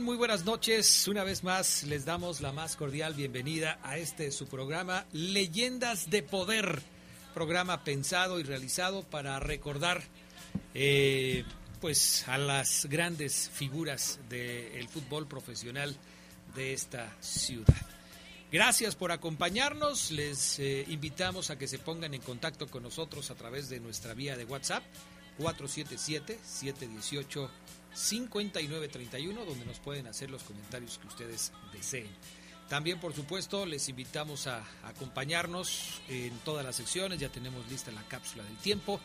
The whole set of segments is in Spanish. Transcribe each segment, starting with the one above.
Muy buenas noches. Una vez más les damos la más cordial bienvenida a este su programa Leyendas de Poder, programa pensado y realizado para recordar eh, pues a las grandes figuras del fútbol profesional de esta ciudad. Gracias por acompañarnos. Les eh, invitamos a que se pongan en contacto con nosotros a través de nuestra vía de WhatsApp 477 718 5931, donde nos pueden hacer los comentarios que ustedes deseen. También, por supuesto, les invitamos a acompañarnos en todas las secciones. Ya tenemos lista la cápsula del tiempo.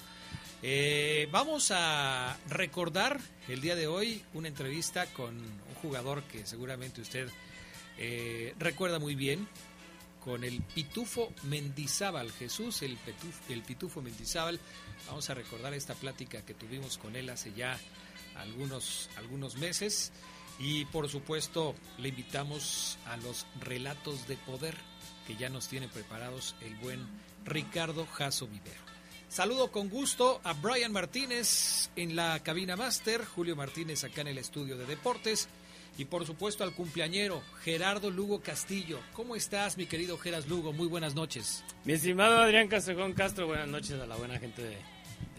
Eh, vamos a recordar el día de hoy una entrevista con un jugador que seguramente usted eh, recuerda muy bien, con el Pitufo Mendizábal, Jesús, el, el Pitufo Mendizábal. Vamos a recordar esta plática que tuvimos con él hace ya algunos, algunos meses. Y por supuesto le invitamos a los relatos de poder que ya nos tiene preparados el buen Ricardo Jasso Vivero. Saludo con gusto a Brian Martínez en la cabina máster, Julio Martínez acá en el estudio de deportes y por supuesto al cumpleañero Gerardo Lugo Castillo. ¿Cómo estás mi querido Geras Lugo? Muy buenas noches. Mi estimado Adrián Castrejón Castro, buenas noches a la buena gente de,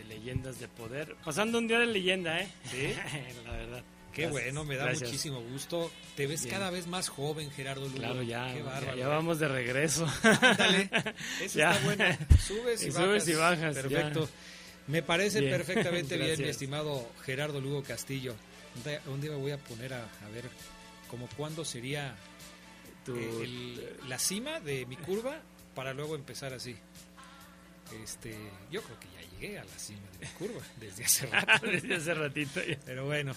leyendas de poder. Pasando un día de leyenda, ¿eh? Sí, la verdad. Qué bueno, me da muchísimo gusto. Te ves cada vez más joven, Gerardo Lugo. Claro, ya, ya, vamos de regreso. Dale, eso está bueno. Subes y, Subes y bajas. Perfecto. Me parece perfectamente bien, mi estimado Gerardo Lugo Castillo. Un día, me voy a poner a, ver como cuándo sería la cima de mi curva para luego empezar así. Este, yo creo que ya llegué a la cima de la curva desde hace rato. desde hace ratito. Pero bueno,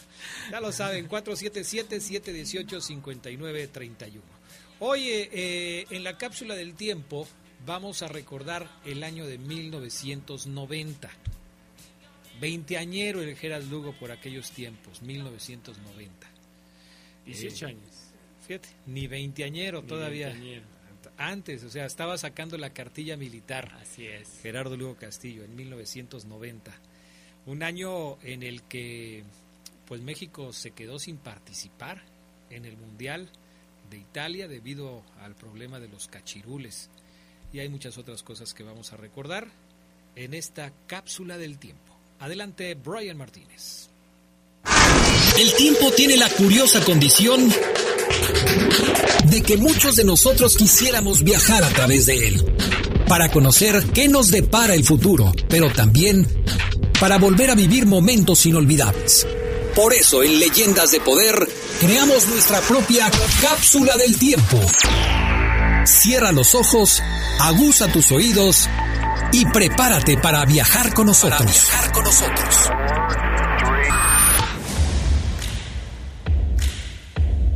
ya lo saben, 477-718-5931. Oye, eh, en la cápsula del tiempo vamos a recordar el año de 1990. Veinteañero el Gerald Lugo por aquellos tiempos, 1990. 18 años. Fíjate, ni veinteañero todavía antes, o sea, estaba sacando la cartilla militar. Así es. Gerardo Lugo Castillo en 1990. Un año en el que pues México se quedó sin participar en el Mundial de Italia debido al problema de los cachirules. Y hay muchas otras cosas que vamos a recordar en esta cápsula del tiempo. Adelante, Brian Martínez. El tiempo tiene la curiosa condición de que muchos de nosotros quisiéramos viajar a través de él, para conocer qué nos depara el futuro, pero también para volver a vivir momentos inolvidables. Por eso en Leyendas de Poder creamos nuestra propia cápsula del tiempo. Cierra los ojos, aguza tus oídos y prepárate para viajar con nosotros. Para viajar con nosotros.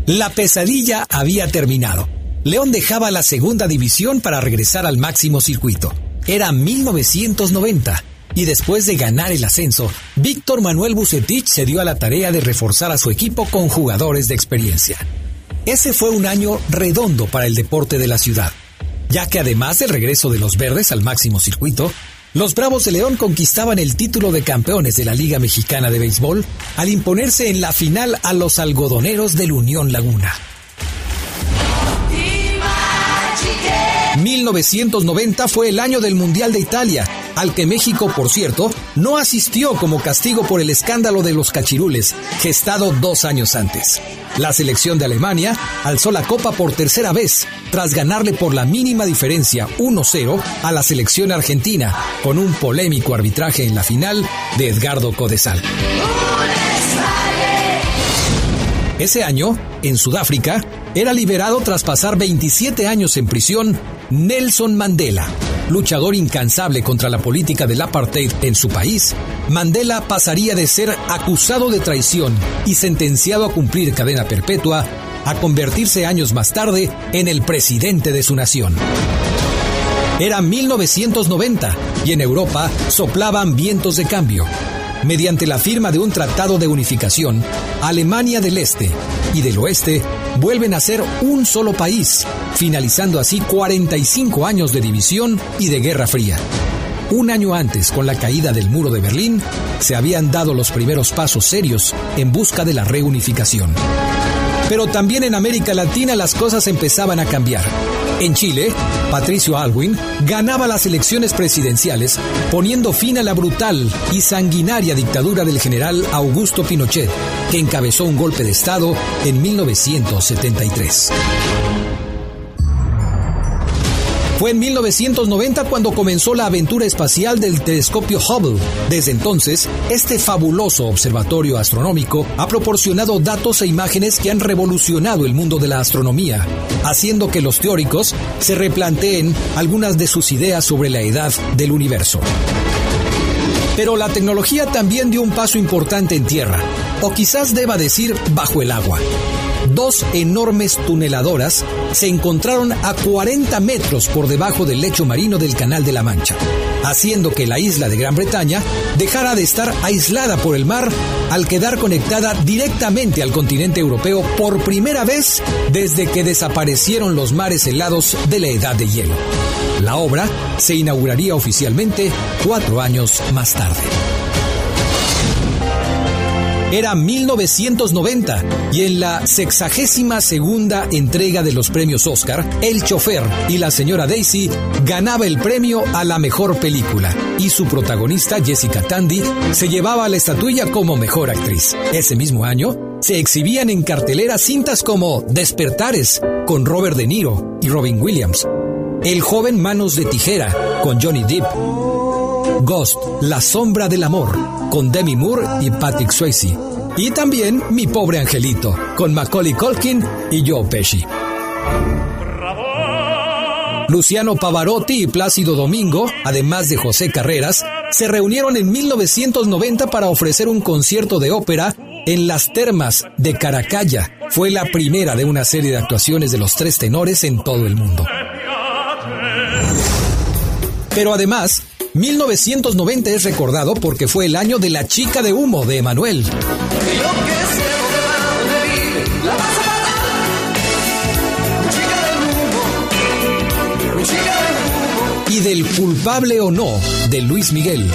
La pesadilla había terminado. León dejaba la segunda división para regresar al máximo circuito. Era 1990 y después de ganar el ascenso, Víctor Manuel Bucetich se dio a la tarea de reforzar a su equipo con jugadores de experiencia. Ese fue un año redondo para el deporte de la ciudad, ya que además del regreso de los verdes al máximo circuito, los Bravos de León conquistaban el título de campeones de la Liga Mexicana de Béisbol al imponerse en la final a los algodoneros del Unión Laguna. 1990 fue el año del Mundial de Italia, al que México, por cierto, no asistió como castigo por el escándalo de los cachirules, gestado dos años antes. La selección de Alemania alzó la copa por tercera vez, tras ganarle por la mínima diferencia 1-0 a la selección argentina, con un polémico arbitraje en la final de Edgardo Codesal. Ese año, en Sudáfrica, era liberado tras pasar 27 años en prisión Nelson Mandela, luchador incansable contra la política del apartheid en su país, Mandela pasaría de ser acusado de traición y sentenciado a cumplir cadena perpetua a convertirse años más tarde en el presidente de su nación. Era 1990 y en Europa soplaban vientos de cambio mediante la firma de un tratado de unificación, Alemania del Este y del Oeste vuelven a ser un solo país, finalizando así 45 años de división y de Guerra Fría. Un año antes, con la caída del muro de Berlín, se habían dado los primeros pasos serios en busca de la reunificación. Pero también en América Latina las cosas empezaban a cambiar. En Chile, Patricio Alwin ganaba las elecciones presidenciales poniendo fin a la brutal y sanguinaria dictadura del general Augusto Pinochet, que encabezó un golpe de Estado en 1973. Fue en 1990 cuando comenzó la aventura espacial del telescopio Hubble. Desde entonces, este fabuloso observatorio astronómico ha proporcionado datos e imágenes que han revolucionado el mundo de la astronomía, haciendo que los teóricos se replanteen algunas de sus ideas sobre la edad del universo. Pero la tecnología también dio un paso importante en tierra, o quizás deba decir bajo el agua dos enormes tuneladoras se encontraron a 40 metros por debajo del lecho marino del Canal de la Mancha, haciendo que la isla de Gran Bretaña dejara de estar aislada por el mar al quedar conectada directamente al continente europeo por primera vez desde que desaparecieron los mares helados de la Edad de Hielo. La obra se inauguraría oficialmente cuatro años más tarde. Era 1990 y en la sexagésima segunda entrega de los premios Oscar, El chofer y la señora Daisy ganaba el premio a la mejor película y su protagonista Jessica Tandy se llevaba la estatuilla como mejor actriz. Ese mismo año se exhibían en cartelera cintas como Despertares con Robert De Niro y Robin Williams, El joven Manos de Tijera con Johnny Depp, Ghost, La sombra del amor, con Demi Moore y Patrick Swayze. Y también Mi pobre angelito, con Macaulay Culkin y Joe Pesci. Luciano Pavarotti y Plácido Domingo, además de José Carreras, se reunieron en 1990 para ofrecer un concierto de ópera en las termas de Caracalla. Fue la primera de una serie de actuaciones de los tres tenores en todo el mundo. Pero además, 1990 es recordado porque fue el año de La chica de humo de Emanuel. Y del culpable o no de Luis Miguel.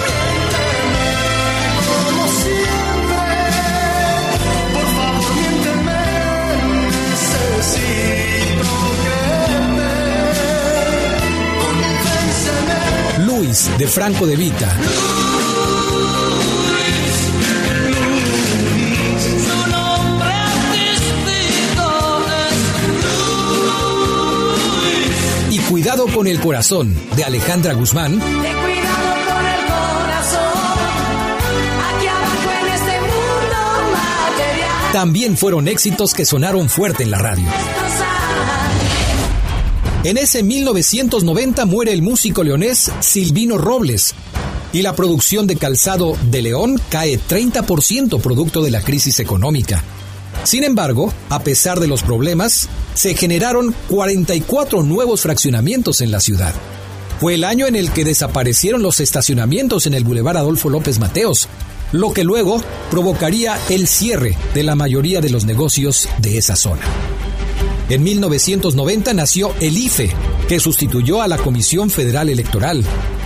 De Franco de Vita. Y Cuidado con el corazón de Alejandra Guzmán. También fueron éxitos que sonaron fuerte en la radio. En ese 1990 muere el músico leonés Silvino Robles y la producción de calzado de León cae 30% producto de la crisis económica. Sin embargo, a pesar de los problemas, se generaron 44 nuevos fraccionamientos en la ciudad. Fue el año en el que desaparecieron los estacionamientos en el Boulevard Adolfo López Mateos, lo que luego provocaría el cierre de la mayoría de los negocios de esa zona. En 1990 nació el IFE, que sustituyó a la Comisión Federal Electoral.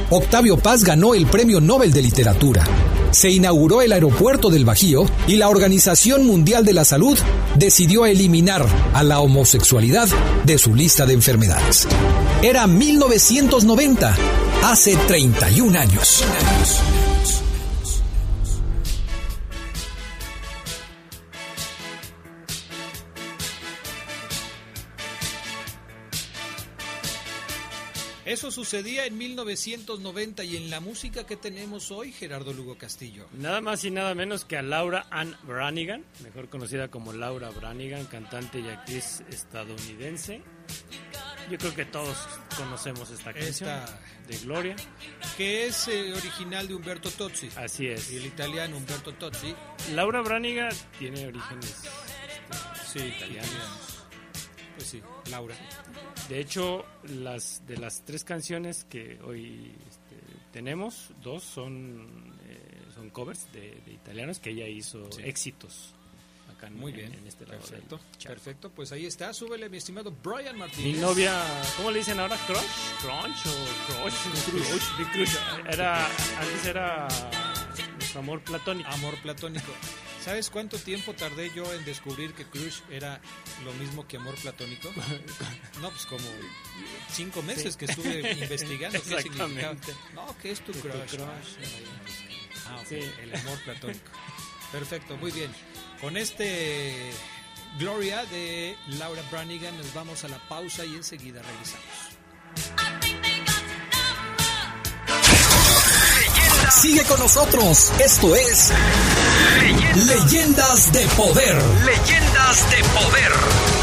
Octavio Paz ganó el Premio Nobel de Literatura. Se inauguró el aeropuerto del Bajío y la Organización Mundial de la Salud decidió eliminar a la homosexualidad de su lista de enfermedades. Era 1990, hace 31 años. Eso sucedía en 1990 y en la música que tenemos hoy, Gerardo Lugo Castillo. Nada más y nada menos que a Laura Ann Branigan, mejor conocida como Laura Branigan, cantante y actriz estadounidense. Yo creo que todos conocemos esta canción de Gloria. Que es eh, original de Humberto Tozzi. Así es. Y el italiano Humberto Tozzi. Laura Branigan tiene orígenes sí, italianos. Pues sí, Laura. De hecho, las de las tres canciones que hoy este, tenemos, dos son eh, son covers de, italianos que ella hizo éxitos. Acá Muy bien, en este lado perfecto, perfecto. Pues ahí está, súbele mi estimado Brian Martínez. Mi novia, ¿cómo le dicen ahora? ¿Crush? ¿Crunch o Crush? Crush. Era, antes era nuestro amor platónico. Amor platónico. ¿Sabes cuánto tiempo tardé yo en descubrir que crush era lo mismo que amor platónico? No, pues como cinco meses que estuve investigando qué significaba. No, ¿qué es tu crush? Ah, sí. el amor platónico. Perfecto, muy bien. Con este Gloria de Laura Branigan nos vamos a la pausa y enseguida regresamos. Sigue con nosotros. Esto es Leyendas, de Poder. Leyendas de Poder.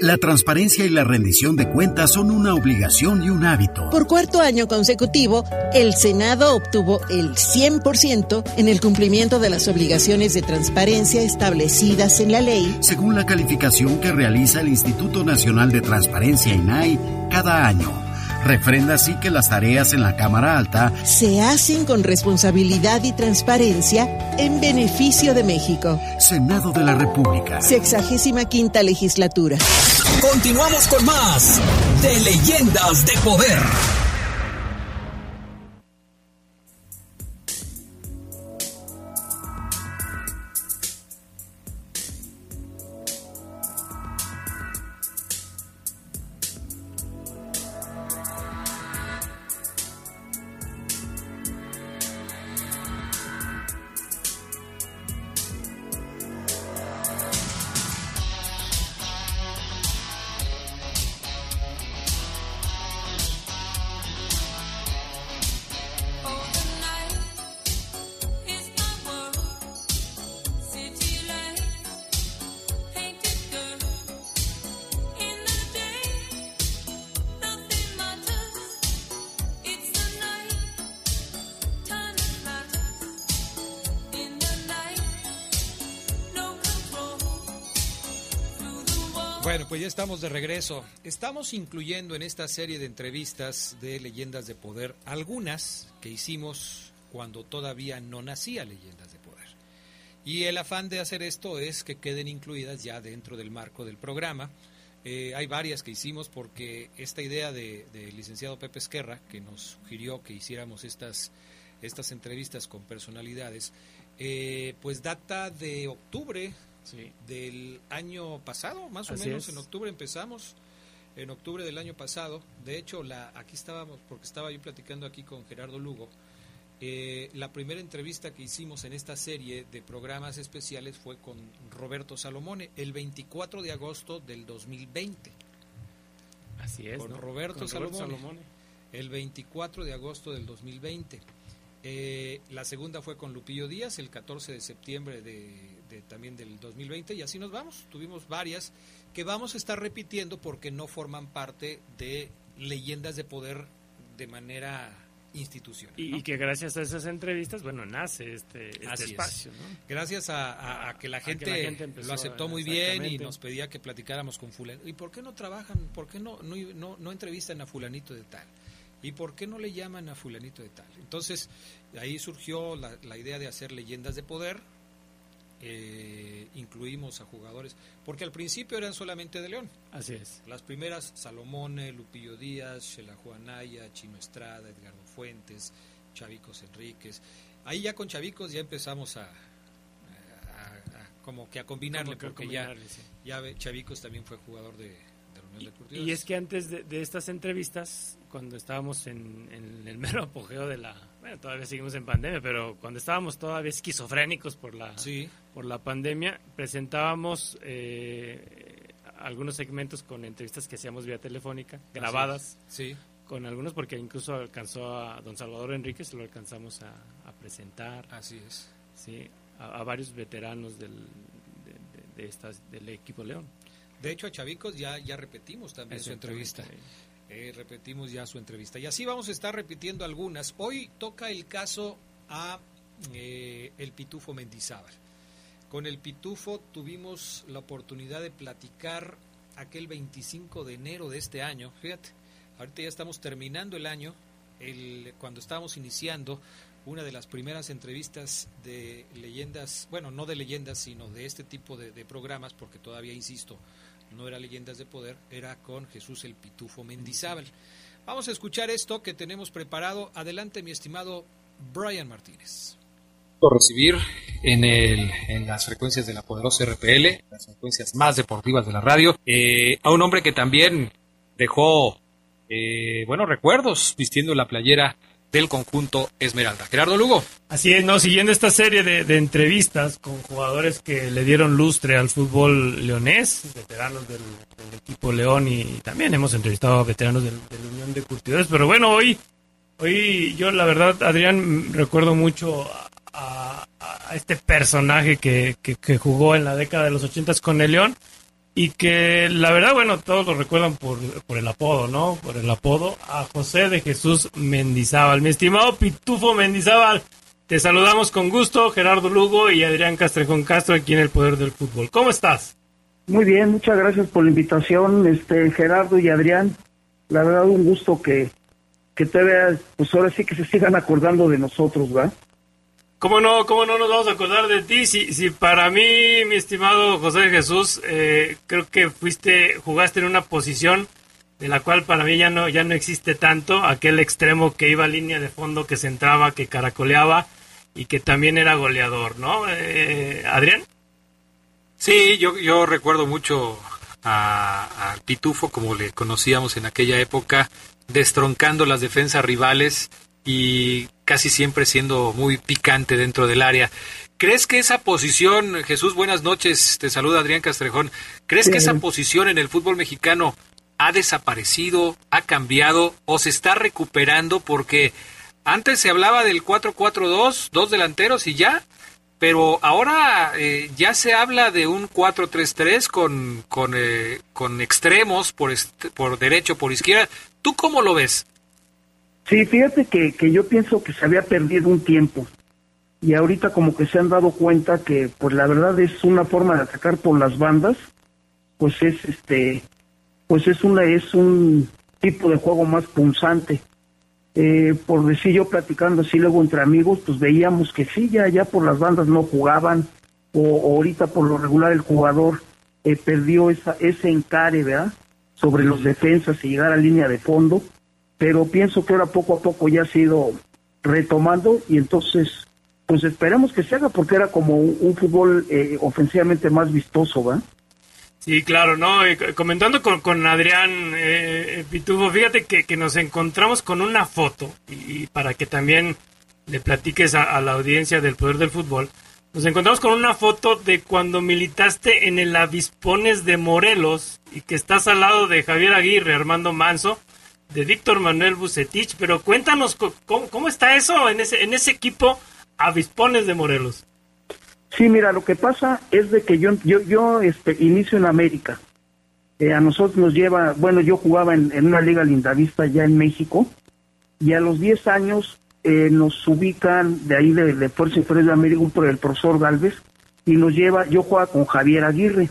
La transparencia y la rendición de cuentas son una obligación y un hábito. Por cuarto año consecutivo, el Senado obtuvo el 100% en el cumplimiento de las obligaciones de transparencia establecidas en la ley, según la calificación que realiza el Instituto Nacional de Transparencia INAI cada año. Refrenda así que las tareas en la Cámara Alta se hacen con responsabilidad y transparencia en beneficio de México. Senado de la República. Sexagésima quinta legislatura. Continuamos con más de Leyendas de Poder. Bueno, pues ya estamos de regreso. Estamos incluyendo en esta serie de entrevistas de Leyendas de Poder algunas que hicimos cuando todavía no nacía Leyendas de Poder. Y el afán de hacer esto es que queden incluidas ya dentro del marco del programa. Eh, hay varias que hicimos porque esta idea del de licenciado Pepe Esquerra, que nos sugirió que hiciéramos estas, estas entrevistas con personalidades, eh, pues data de octubre del año pasado, más o menos, en octubre empezamos, en octubre del año pasado. De hecho, la, aquí estábamos, porque estaba yo platicando aquí con Gerardo Lugo, eh, la primera entrevista que hicimos en esta serie de programas especiales fue con Roberto Salomone, el 24 de agosto del 2020. Así es. Con Roberto, Salomone, El 24 de agosto del 2020. Eh, la segunda fue con Lupillo Díaz, el 14 de septiembre de también del 2020 y así nos vamos. Tuvimos varias que vamos a estar repitiendo porque no forman parte de leyendas de poder de manera institucional. Y, que gracias a esas entrevistas, bueno, nace este, este espacio. Gracias a, que la gente, lo aceptó muy bien y nos pedía que platicáramos con fulano. ¿Y por qué no trabajan, por qué no, no, no, entrevistan a fulanito de tal? ¿Y por qué no le llaman a fulanito de tal? Entonces, ahí surgió la, la idea de hacer leyendas de poder, eh, incluimos a jugadores, porque al principio eran solamente de León. Así es. Las primeras, Salomone, Lupillo Díaz, Shela Juanaya, Chino Estrada, Edgardo Fuentes, Chavicos Enríquez. Ahí ya con Chavicos ya empezamos a, como que a combinarle, porque ya, ya Chavicos también fue jugador de, y, es que antes de, estas entrevistas, cuando estábamos en, el mero apogeo de la... Bueno, todavía seguimos en pandemia, pero cuando estábamos todavía esquizofrénicos por la, por la pandemia, presentábamos eh, algunos segmentos con entrevistas que hacíamos vía telefónica, grabadas. Sí. Con algunos, porque incluso alcanzó a don Salvador Enríquez, lo alcanzamos a, presentar. Así es. Sí, a, varios veteranos del, de, estas, del equipo León. De hecho, a Chavicos ya, ya repetimos también su entrevista. Eh, repetimos ya su entrevista. Y así vamos a estar repitiendo algunas. Hoy toca el caso a eh, el Pitufo Mendizábal. Con el Pitufo tuvimos la oportunidad de platicar aquel 25 de enero de este año. Fíjate, ahorita ya estamos terminando el año. El, cuando estábamos iniciando una de las primeras entrevistas de leyendas, bueno, no de leyendas, sino de este tipo de programas, porque todavía, insisto, no era Leyendas de Poder, era con Jesús el Pitufo Mendizábal. Vamos a escuchar esto que tenemos preparado. Adelante, mi estimado Brian Martínez. Recibir en, el, en las frecuencias de la poderosa RPL, las frecuencias más deportivas de la radio, eh, a un hombre que también dejó eh, buenos recuerdos vistiendo la playera del conjunto Esmeralda. Gerardo Lugo. Así es, no, siguiendo esta serie de, entrevistas con jugadores que le dieron lustre al fútbol leonés, veteranos del, equipo León y también hemos entrevistado a veteranos de la Unión de Curtidores, pero bueno, hoy, hoy yo la verdad, Adrián, recuerdo mucho este personaje que, que, jugó en la década de los ochentas con el León y que la verdad, bueno, todos lo recuerdan por, por, el apodo, ¿no? Por el apodo a José de Jesús Mendizábal. Mi estimado Pitufo Mendizábal, te saludamos con gusto, Gerardo Lugo y Adrián Castrejón Castro aquí en el Poder del Fútbol. ¿Cómo estás? Muy bien, muchas gracias por la invitación, este Gerardo y Adrián. La verdad, un gusto que, que te veas, pues ahora sí que se sigan acordando de nosotros, ¿verdad? ¿Cómo no, cómo no nos vamos a acordar de ti? Si, si para mí, mi estimado José Jesús, eh, creo que fuiste, jugaste en una posición de la cual para mí ya no, ya no existe tanto, aquel extremo que iba a línea de fondo, que centraba, que caracoleaba y que también era goleador, ¿no? Eh, Adrián. Sí, yo, yo recuerdo mucho a, a Pitufo, como le conocíamos en aquella época, destroncando las defensas rivales y casi siempre siendo muy picante dentro del área. ¿Crees que esa posición, Jesús, buenas noches, te saluda Adrián Castrejón, ¿crees que esa posición en el fútbol mexicano ha desaparecido, ha cambiado o se está recuperando? Porque antes se hablaba del 4-4-2, dos delanteros y ya, pero ahora eh, ya se habla de un 4-3-3 con, con, eh, con extremos por, por derecho, por izquierda. ¿Tú cómo lo ves? Sí, fíjate que, que yo pienso que se había perdido un tiempo y ahorita como que se han dado cuenta que pues la verdad es una forma de atacar por las bandas, pues es este, pues es una es un tipo de juego más punzante. Eh, por decir yo platicando así luego entre amigos, pues veíamos que sí, ya, ya por las bandas no jugaban, o, ahorita por lo regular el jugador eh, perdió esa, ese encare, ¿verdad? Sobre los defensas y llegar a línea de fondo pero pienso que ahora poco a poco ya ha sido retomando y entonces pues esperemos que se haga porque era como un, fútbol eh, ofensivamente más vistoso, ¿va? Sí, claro, ¿no? comentando con, con Adrián eh, Pitufo, fíjate que, que, nos encontramos con una foto y, para que también le platiques a, la audiencia del poder del fútbol, nos encontramos con una foto de cuando militaste en el Avispones de Morelos y que estás al lado de Javier Aguirre, Armando Manso, de Víctor Manuel Bucetich, pero cuéntanos cómo, está eso en ese, en ese equipo Avispones de Morelos. Sí, mira, lo que pasa es de que yo, yo, yo este, inicio en América. Eh, a nosotros nos lleva, bueno, yo jugaba en, una liga lindavista ya en México, y a los 10 años eh, nos ubican de ahí de, de Fuerza Inferior de América por el profesor Galvez, y nos lleva, yo jugaba con Javier Aguirre,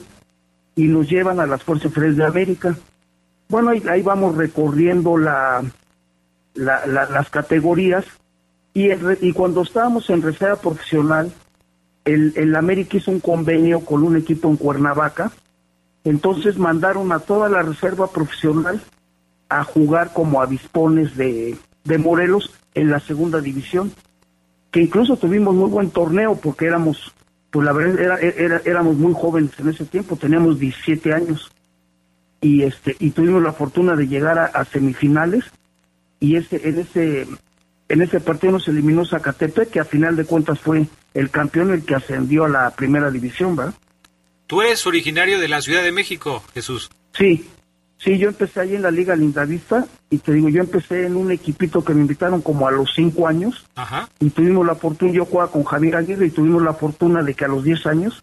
y nos llevan a las Fuerzas Inferiores de América bueno, ahí, vamos recorriendo la, las categorías y, y cuando estábamos en reserva profesional, el, el América hizo un convenio con un equipo en Cuernavaca, entonces mandaron a toda la reserva profesional a jugar como avispones de, de Morelos en la segunda división, que incluso tuvimos muy buen torneo porque éramos, pues la verdad, era, éramos muy jóvenes en ese tiempo, teníamos 17 años y este y tuvimos la fortuna de llegar a, semifinales y ese en ese en ese partido nos eliminó Zacatepec que a final de cuentas fue el campeón el que ascendió a la primera división, ¿verdad? Tú eres originario de la Ciudad de México, Jesús. Sí, Sí, yo empecé ahí en la Liga Lindavista y te digo, yo empecé en un equipito que me invitaron como a los cinco años Ajá. y tuvimos la fortuna, yo jugaba con Javier Aguirre y tuvimos la fortuna de que a los diez años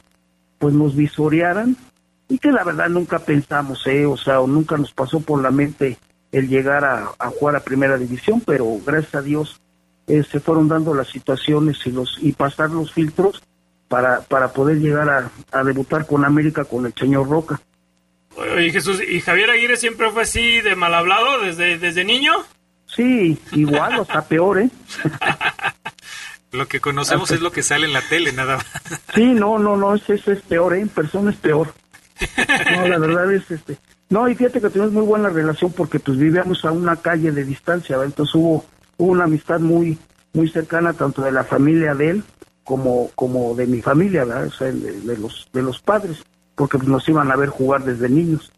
pues nos visorearan y que la verdad nunca pensamos, eh, o sea, nunca nos pasó por la mente el llegar a, jugar a Primera División, pero gracias a Dios eh, se fueron dando las situaciones y los y pasar los filtros para, para poder llegar a, a debutar con América con el señor Roca. Oye, Jesús, ¿y Javier Aguirre siempre fue así de mal hablado desde, desde niño? Sí, igual, o está peor, ¿eh? lo que conocemos es lo que sale en la tele, nada más. Sí, no, no, no, eso, es peor, ¿eh? En persona es peor. No, la verdad es este. No, y fíjate que tenemos muy buena relación porque pues vivíamos a una calle de distancia, ¿verdad? entonces hubo, hubo una amistad muy muy cercana tanto de la familia de él como como de mi familia, ¿verdad? O sea, de los de los padres porque nos iban a ver jugar desde niños.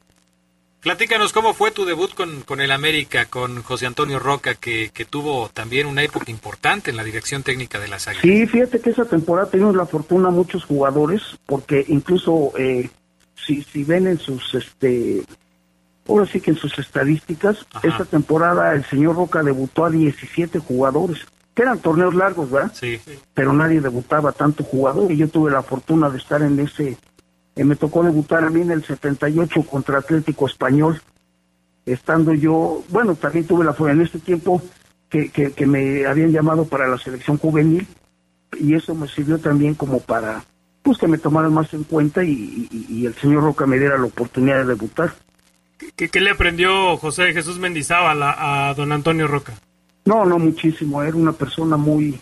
Platícanos cómo fue tu debut con, con el América, con José Antonio Roca, que, que, tuvo también una época importante en la dirección técnica de las Águilas. Sí, fíjate que esa temporada tuvimos la fortuna muchos jugadores, porque incluso eh, si, si ven en sus, este, ahora sí que en sus estadísticas, esa temporada el señor Roca debutó a 17 jugadores, que eran torneos largos, ¿verdad? Sí. Pero nadie debutaba tanto jugador y yo tuve la fortuna de estar en ese eh, me tocó debutar a mí en el 78 contra Atlético Español, estando yo, bueno, también tuve la en este tiempo que, que, me habían llamado para la selección juvenil y eso me sirvió también como para, pues que me tomaran más en cuenta y, el señor Roca me diera la oportunidad de debutar. ¿Qué, qué le aprendió José Jesús Mendizábal a, a don Antonio Roca? No, no muchísimo, era una persona muy,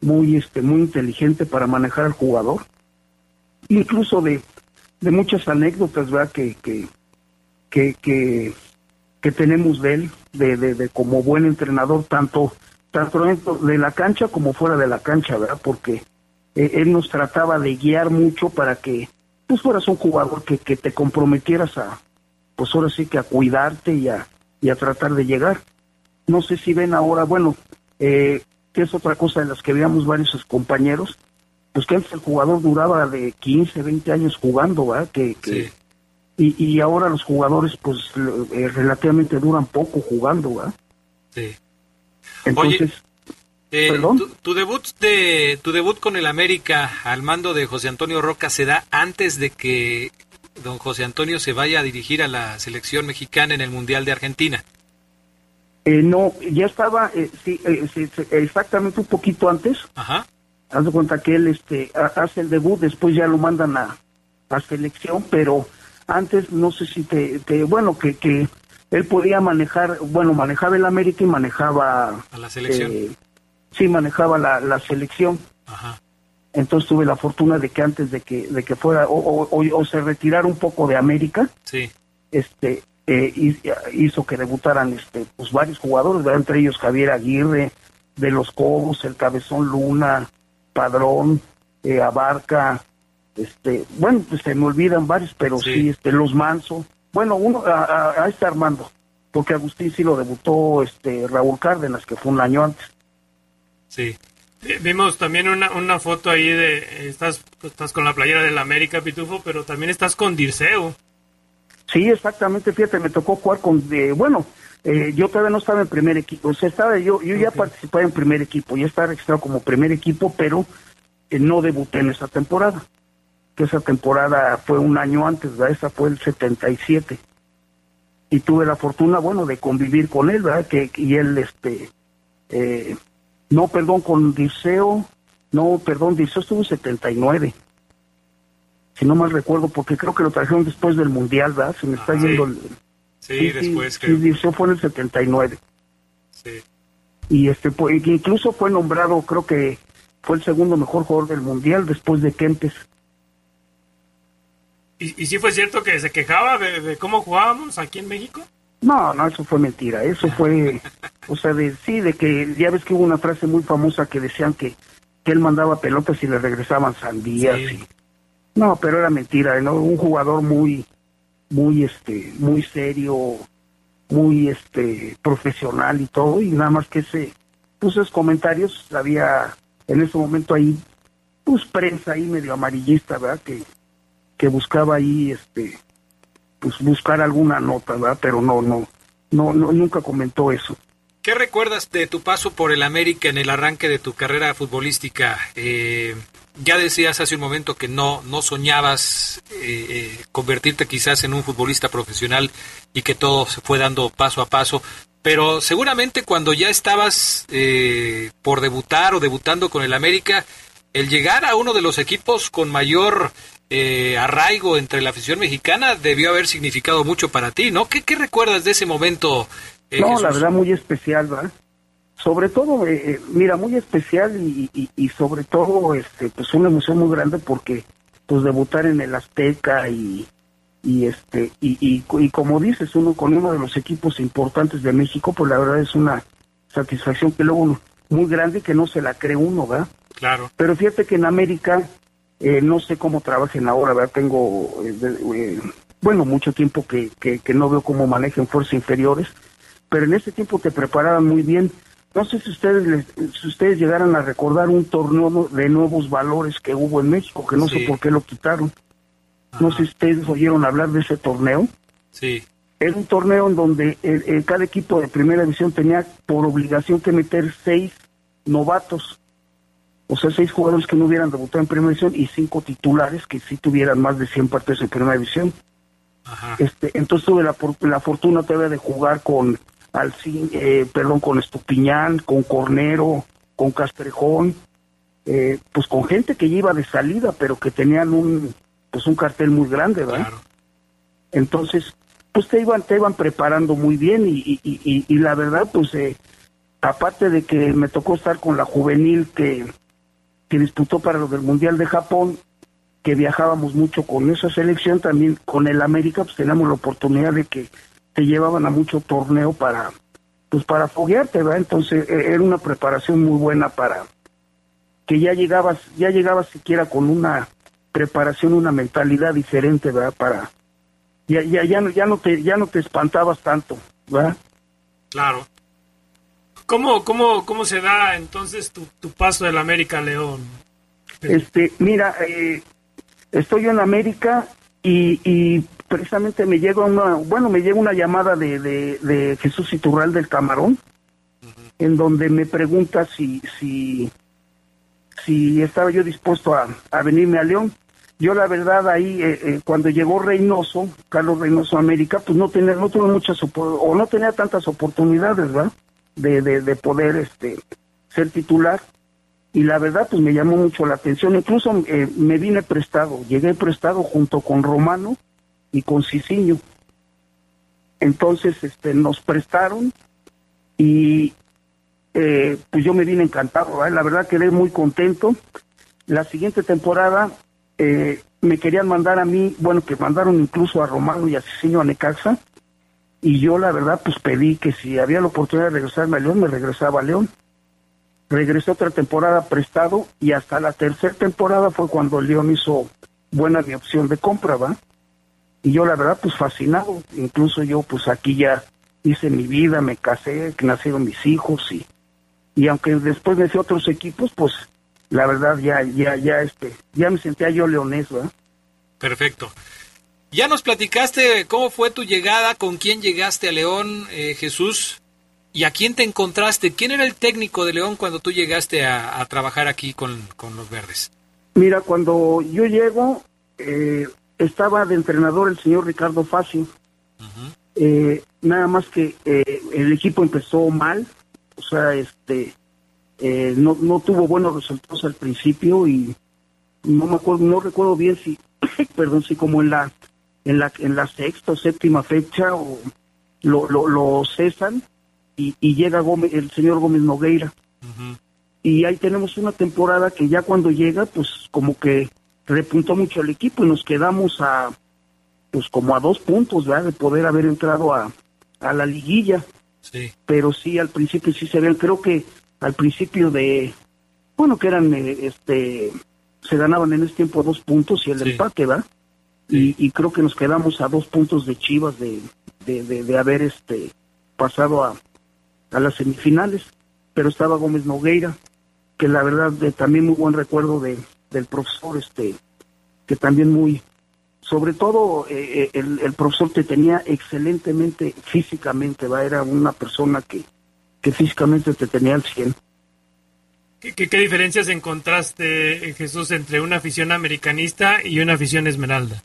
muy, este, muy inteligente para manejar al jugador incluso de, de muchas anécdotas, ¿verdad? Que, que, que, que, que tenemos de él, de, de, de, como buen entrenador, tanto, tanto dentro de la cancha como fuera de la cancha, ¿verdad? Porque eh, él nos trataba de guiar mucho para que pues fueras un jugador que, que te comprometieras a, pues ahora sí que a cuidarte y a, y a tratar de llegar. No sé si ven ahora, bueno, eh, que es otra cosa de las que veíamos varios compañeros, pues que antes el jugador duraba de 15, 20 años jugando, ¿verdad? Que, y, y, ahora los jugadores pues eh, relativamente duran poco jugando, ¿verdad? Sí. Entonces, eh, tu, tu, debut de tu debut con el América al mando de José Antonio Roca se da antes de que don José Antonio se vaya a dirigir a la selección mexicana en el Mundial de Argentina. Eh, no, ya estaba, sí, exactamente un poquito antes. Ajá haz de cuenta que él este hace el debut, después ya lo mandan a, a selección, pero antes no sé si te, bueno, que, que él podía manejar, bueno, manejaba el América y manejaba... A la selección. Sí, manejaba la, la selección. Ajá. Entonces tuve la fortuna de que antes de que, de que fuera, o, o, se retirara un poco de América, sí. este, eh, hizo que debutaran este, pues varios jugadores, entre ellos Javier Aguirre, de los Cobos, el Cabezón Luna, Padrón, eh, Abarca, este, bueno, pues se me olvidan varios, pero sí, este, Los Manso, bueno, uno, a, a, este Armando, porque Agustín sí lo debutó este Raúl Cárdenas, que fue un año antes. Sí. Eh, vimos también una, una foto ahí de, estás, estás con la playera del América, Pitufo, pero también estás con Dirceo. Sí, exactamente, fíjate, me tocó jugar con, de, bueno, eh, yo todavía no estaba en primer equipo, o sea, estaba yo, yo ya participaba en primer equipo, ya estaba registrado como primer equipo, pero eh, no debuté en esa temporada, que esa temporada fue un año antes, ¿verdad? Esa fue el 77. Y tuve la fortuna, bueno, de convivir con él, ¿verdad? Que, y él, este, eh, no, perdón, con Diceo, no, perdón, Diceo estuvo en 79 si no mal recuerdo, porque creo que lo trajeron después del Mundial, ¿verdad? Se me está yendo el, Sí, después sí, creo. fue en el 79. Sí. Y este, incluso fue nombrado, creo que fue el segundo mejor jugador del mundial después de Kempes. ¿Y, y sí fue cierto que se quejaba de, cómo jugábamos aquí en México? No, no, eso fue mentira. Eso fue, o sea, de, sí, de que ya ves que hubo una frase muy famosa que decían que, que él mandaba pelotas y le regresaban sandías. Y, no, pero era mentira. ¿no? Un jugador muy, muy, este, muy serio, muy, este, profesional y todo. Y nada más que ese, pues esos comentarios había en ese momento ahí, pues prensa ahí medio amarillista, ¿verdad? Que, que buscaba ahí, este, pues buscar alguna nota, ¿verdad? Pero no, no, no, no, nunca comentó eso. ¿Qué recuerdas de tu paso por el América en el arranque de tu carrera futbolística? Eh, ya decías hace un momento que no, no soñabas eh, eh, convertirte quizás en un futbolista profesional y que todo se fue dando paso a paso, pero seguramente cuando ya estabas por debutar o debutando con el América, el llegar a uno de los equipos con mayor eh, arraigo entre la afición mexicana debió haber significado mucho para ti, ¿no? ¿Qué, recuerdas de ese momento? Eh, no, la verdad muy especial, ¿verdad? Sobre todo, eh, mira, muy especial y, y, sobre todo, este, pues una emoción muy grande porque, pues debutar en el Azteca y, y este y, y, como dices uno con uno de los equipos importantes de México, pues la verdad es una satisfacción que luego muy grande que no se la cree uno, ¿verdad? Claro. Pero fíjate que en América eh, no sé cómo trabajen ahora, ¿verdad? Tengo, eh, eh, bueno, mucho tiempo que, que, no veo cómo manejan fuerzas inferiores, pero en ese tiempo te preparaban muy bien. No sé si ustedes si ustedes llegaran a recordar un torneo de nuevos valores que hubo en México, que no sé por qué lo quitaron. No sé si ustedes oyeron hablar de ese torneo. Sí. Era un torneo en donde cada equipo de primera división tenía por obligación que meter seis novatos o sea, seis jugadores que no hubieran debutado en primera división y cinco titulares que sí tuvieran más de 100 partidos en primera división. Este, entonces tuve la, la fortuna todavía de jugar con Alcin, eh, perdón, con Estupiñán, con Cornero, con Castrejón, eh, pues con gente que ya iba de salida, pero que tenían un, pues un cartel muy grande, ¿verdad? Entonces, pues te iban, te iban preparando muy bien y, y, y, y la verdad, pues, eh, aparte de que me tocó estar con la juvenil que que disputó para lo del Mundial de Japón, que viajábamos mucho con esa selección, también con el América, pues teníamos la oportunidad de que te llevaban a mucho torneo para, pues para foguearte, ¿verdad? Entonces e, era una preparación muy buena para que ya llegabas, ya llegabas siquiera con una preparación, una mentalidad diferente, ¿verdad? Para ya ya ya no ya no te ya no te espantabas tanto, ¿verdad? Claro. ¿Cómo, cómo, cómo se da entonces tu, tu paso del América León? Este, mira, eh, estoy en América y, y, precisamente me llega una, bueno, me llega una llamada de, de, Jesús Iturral del Camarón, en donde me pregunta si, si, si estaba yo dispuesto a, a venirme a León. Yo la verdad ahí, eh, eh, cuando llegó Reynoso, Carlos Reynoso a América, pues no tenía, no tuve muchas, o no tenía tantas oportunidades, ¿verdad? De, de, poder este ser titular. Y la verdad pues me llamó mucho la atención. Incluso eh, me vine prestado llegué prestado junto con Romano y con Cicinho entonces este nos prestaron y eh, pues yo me vine encantado la verdad quedé muy contento. La siguiente temporada eh, me querían mandar a mí bueno que mandaron incluso a Romano y a Cicinho a Necaxa y yo la verdad pues pedí que si había la oportunidad de regresarme a León, me regresaba a León. Regresé otra temporada prestado y hasta la tercera temporada fue cuando León hizo buena mi opción de compra, ¿va? Y yo la verdad pues fascinado, incluso yo pues aquí ya hice mi vida, me casé, nacieron mis hijos y, y aunque después me fui otros equipos, pues la verdad ya, ya, ya, este, ya me sentía yo leonés, ¿va? Perfecto. Ya nos platicaste cómo fue tu llegada, con quién llegaste a León, eh, Jesús, y a quién te encontraste. ¿Quién era el técnico de León cuando tú llegaste a, trabajar aquí con, los verdes? Mira, cuando yo llego, eh, estaba de entrenador el señor Ricardo Facio. Eh, nada más que el equipo empezó mal, o sea, este, no, no tuvo buenos resultados al principio y no me acuerdo, no recuerdo bien si, perdón, si como en la en la, en la sexta o séptima fecha o lo, lo, cesan y, llega Gómez, el señor Gómez Nogueira. y ahí tenemos una temporada que ya cuando llega, pues como que repuntó mucho el equipo y nos quedamos a, pues como a dos puntos, ¿verdad? De poder haber entrado a, a la liguilla. Sí. Pero sí, al principio sí se veían, creo que al principio de, bueno, que eran, eh, este, se ganaban en ese tiempo dos puntos y el empate, ¿va? Y, y, creo que nos quedamos a dos puntos de Chivas de, de, de, haber este pasado a, a las semifinales, pero estaba Gómez Nogueira, que la verdad de, también muy buen recuerdo de, del profesor, este, que también muy, sobre todo eh, eh, el, profesor te tenía excelentemente físicamente, ¿va? era una persona que, que físicamente te tenía al 100. ¿Qué, ¿Qué, diferencias encontraste, Jesús, entre una afición americanista y una afición esmeralda?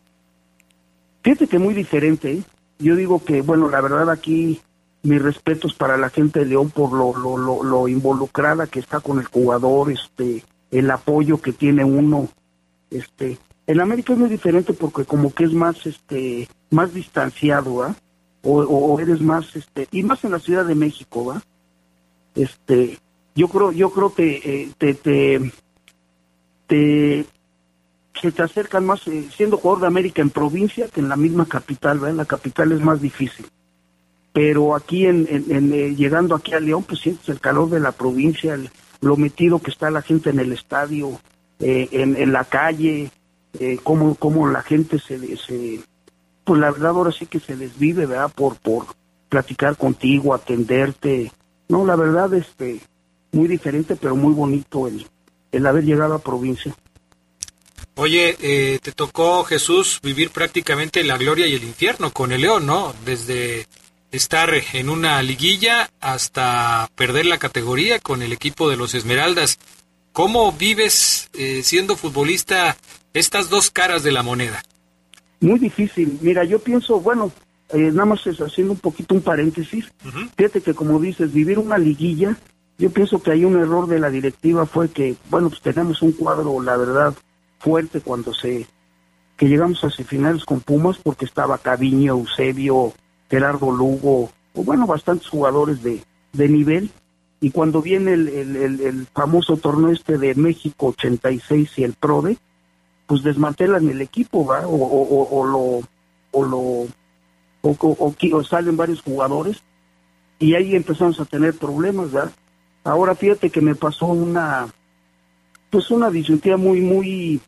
Fíjate que muy diferente. ¿eh? Yo digo que, bueno, la verdad aquí mis respetos para la gente de León por lo, lo, lo, involucrada que está con el jugador, este, el apoyo que tiene uno, este, en América es muy diferente porque como que es más, este, más distanciado, ¿va? O, o, eres más, este, y más en la Ciudad de México, ¿va? Este, yo creo, yo creo que eh, te, te, te, se te acercan más eh, siendo jugador de América en provincia que en la misma capital. En la capital es más difícil. Pero aquí en, en, eh, llegando aquí a León pues sientes el calor de la provincia lo metido que está la gente en el estadio eh, en, la calle cómo, cómo la gente se, se pues la verdad ahora sí que se desvive verdad por por platicar contigo atenderte no la verdad este muy diferente pero muy bonito el el haber llegado a provincia Oye, eh, te tocó Jesús vivir prácticamente la gloria y el infierno con el León, ¿no? Desde estar en una liguilla hasta perder la categoría con el equipo de los Esmeraldas. ¿Cómo vives eh, siendo futbolista estas dos caras de la moneda? Muy difícil. Mira, yo pienso, bueno, eh, nada más es haciendo un poquito un paréntesis. Fíjate que como dices, vivir una liguilla, yo pienso que hay un error de la directiva fue que, bueno, pues tenemos un cuadro, la verdad, fuerte cuando se que llegamos a semifinales con Pumas porque estaba Caviño, Eusebio, Gerardo Lugo, o bueno, bastantes jugadores de, de nivel. Y cuando viene el, el, el, famoso torneo este de México 86 y el PRODE, pues desmantelan el equipo, ¿va? O, o, o, lo o lo o, salen varios jugadores y ahí empezamos a tener problemas, ¿verdad? Ahora fíjate que me pasó una pues una disyuntiva muy muy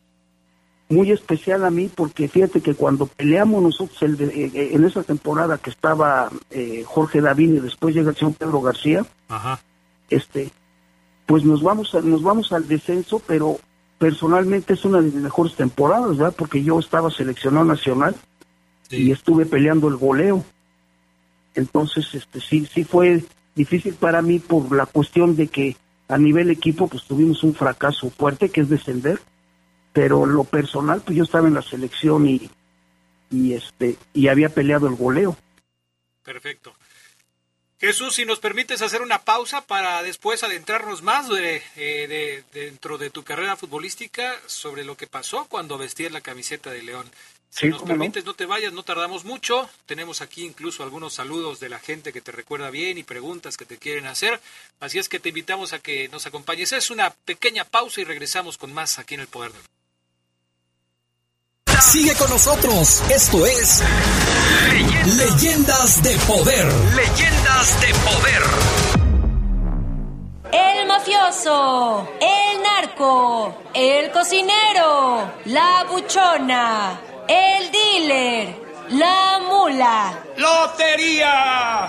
muy especial a mí porque fíjate que cuando peleamos nosotros el eh, eh, en esa temporada que estaba eh, Jorge David y después llega el señor Pedro García, este, pues nos vamos a, nos vamos al descenso, pero personalmente es una de mis mejores temporadas, ¿verdad? Porque yo estaba seleccionado nacional y estuve peleando el goleo. Entonces, este, sí, sí fue difícil para mí por la cuestión de que a nivel equipo pues tuvimos un fracaso fuerte que es descender pero lo personal pues yo estaba en la selección y y este y había peleado el goleo. Perfecto. Jesús, si nos permites hacer una pausa para después adentrarnos más de, eh, dentro de tu carrera futbolística sobre lo que pasó cuando vestías la camiseta de León. Si nos permites, no? te vayas, no tardamos mucho. Tenemos aquí incluso algunos saludos de la gente que te recuerda bien y preguntas que te quieren hacer. Así es que te invitamos a que nos acompañes. Es una pequeña pausa y regresamos con más aquí en el Poder del Sigue con nosotros. Esto es Leyendas, de Poder. Leyendas de Poder. El mafioso, el narco, el cocinero, la buchona, el dealer, la mula. ¡Lotería!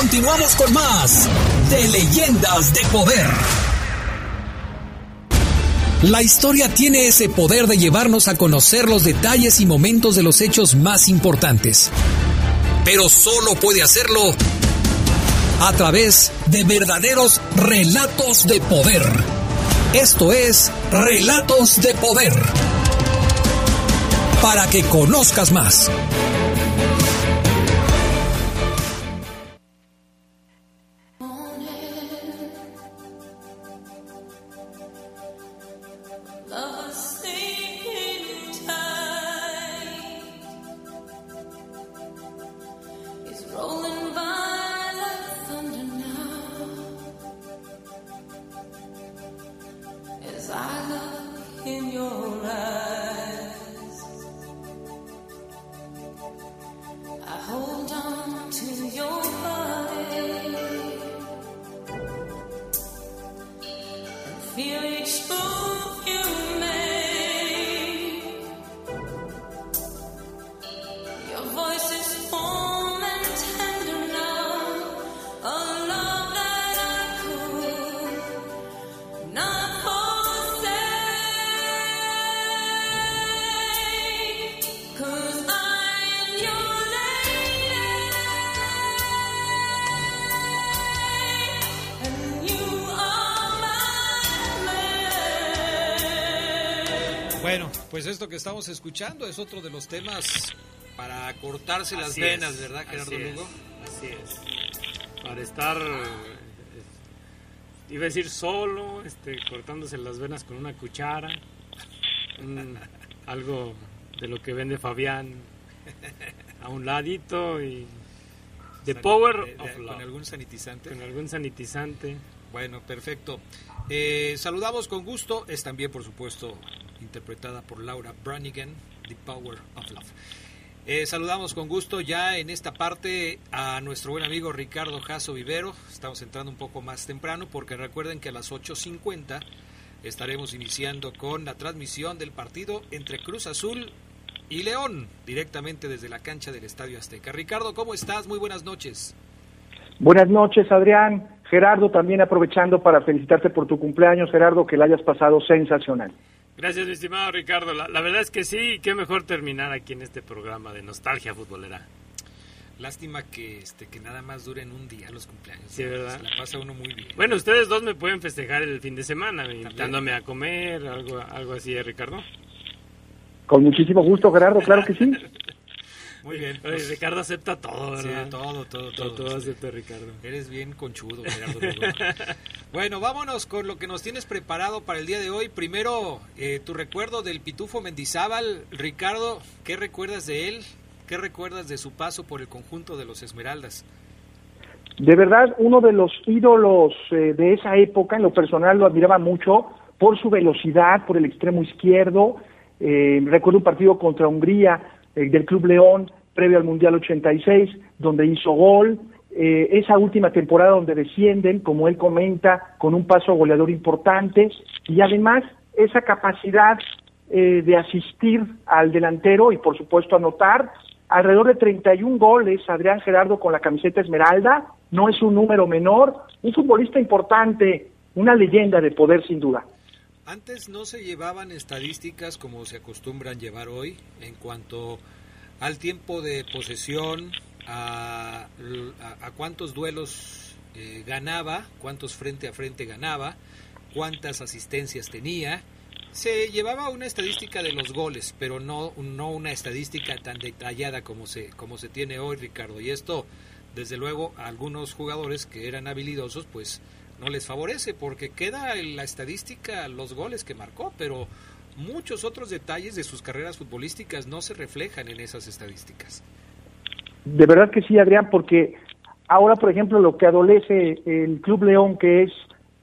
Continuamos con más de Leyendas de Poder. La historia tiene ese poder de llevarnos a conocer los detalles y momentos de los hechos más importantes. Pero solo puede hacerlo a través de verdaderos relatos de poder. Esto es Relatos de Poder. Para que conozcas más. Pues esto que estamos escuchando es otro de los temas para cortarse las venas, ¿verdad, Gerardo Lugo? así es. Para estar, iba a decir solo, este, cortándose las venas con una cuchara, algo de lo que vende Fabián a un ladito y The Power of Love. ¿Con algún sanitizante? Con algún sanitizante. Bueno, perfecto. Eh, saludamos con gusto. Es también, por supuesto, interpretada por Laura Branigan, The Power of Love. Eh, saludamos con gusto ya en esta parte a nuestro buen amigo Ricardo Jasso Vivero. Estamos entrando un poco más temprano porque recuerden que a las 8.50 estaremos iniciando con la transmisión del partido entre Cruz Azul y León, directamente desde la cancha del Estadio Azteca. Ricardo, ¿cómo estás? Muy buenas noches. Buenas noches, Adrián. Gerardo, también aprovechando para felicitarte por tu cumpleaños, Gerardo, que la hayas pasado sensacional. Gracias, mi estimado Ricardo. La, verdad es que sí, qué mejor terminar aquí en este programa de nostalgia futbolera. Lástima que este que nada más duren un día los cumpleaños. Sí, ¿verdad? la pasa uno muy bien. Bueno, ustedes dos me pueden festejar el fin de semana, invitándome a comer, algo, algo así, ¿eh, Ricardo? Con muchísimo gusto, Gerardo, claro que sí. Muy bien. Pues, Ricardo acepta todo, ¿verdad? Sí, todo, todo, todo. Todo, acepta Ricardo. Eres bien conchudo, Gerardo. bueno, vámonos con lo que nos tienes preparado para el día de hoy. Primero, eh, tu recuerdo del Pitufo Mendizábal. Ricardo, ¿qué recuerdas de él? ¿Qué recuerdas de su paso por el conjunto de los Esmeraldas? De verdad, uno de los ídolos eh, de esa época, en lo personal lo admiraba mucho por su velocidad, por el extremo izquierdo. Eh, recuerdo un partido contra Hungría eh, del Club León previo al Mundial 86, donde hizo gol. Eh, esa última temporada donde descienden, como él comenta, con un paso goleador importante y además esa capacidad eh, de asistir al delantero y por supuesto anotar alrededor de 31 goles, Adrián Gerardo con la camiseta esmeralda, no es un número menor, un futbolista importante, una leyenda de poder sin duda. Antes no se llevaban estadísticas como se acostumbran llevar hoy en cuanto al tiempo de posesión, a, cuántos duelos eh, ganaba, cuántos frente a frente ganaba, cuántas asistencias tenía. Se llevaba una estadística de los goles, pero no, no una estadística tan detallada como se, como se tiene hoy, Ricardo. Y esto, desde luego, a algunos jugadores que eran habilidosos, pues no les favorece porque queda en la estadística los goles que marcó, pero muchos otros detalles de sus carreras futbolísticas no se reflejan en esas estadísticas. De verdad que sí, Adrián, porque ahora, por ejemplo, lo que adolece el Club León, que es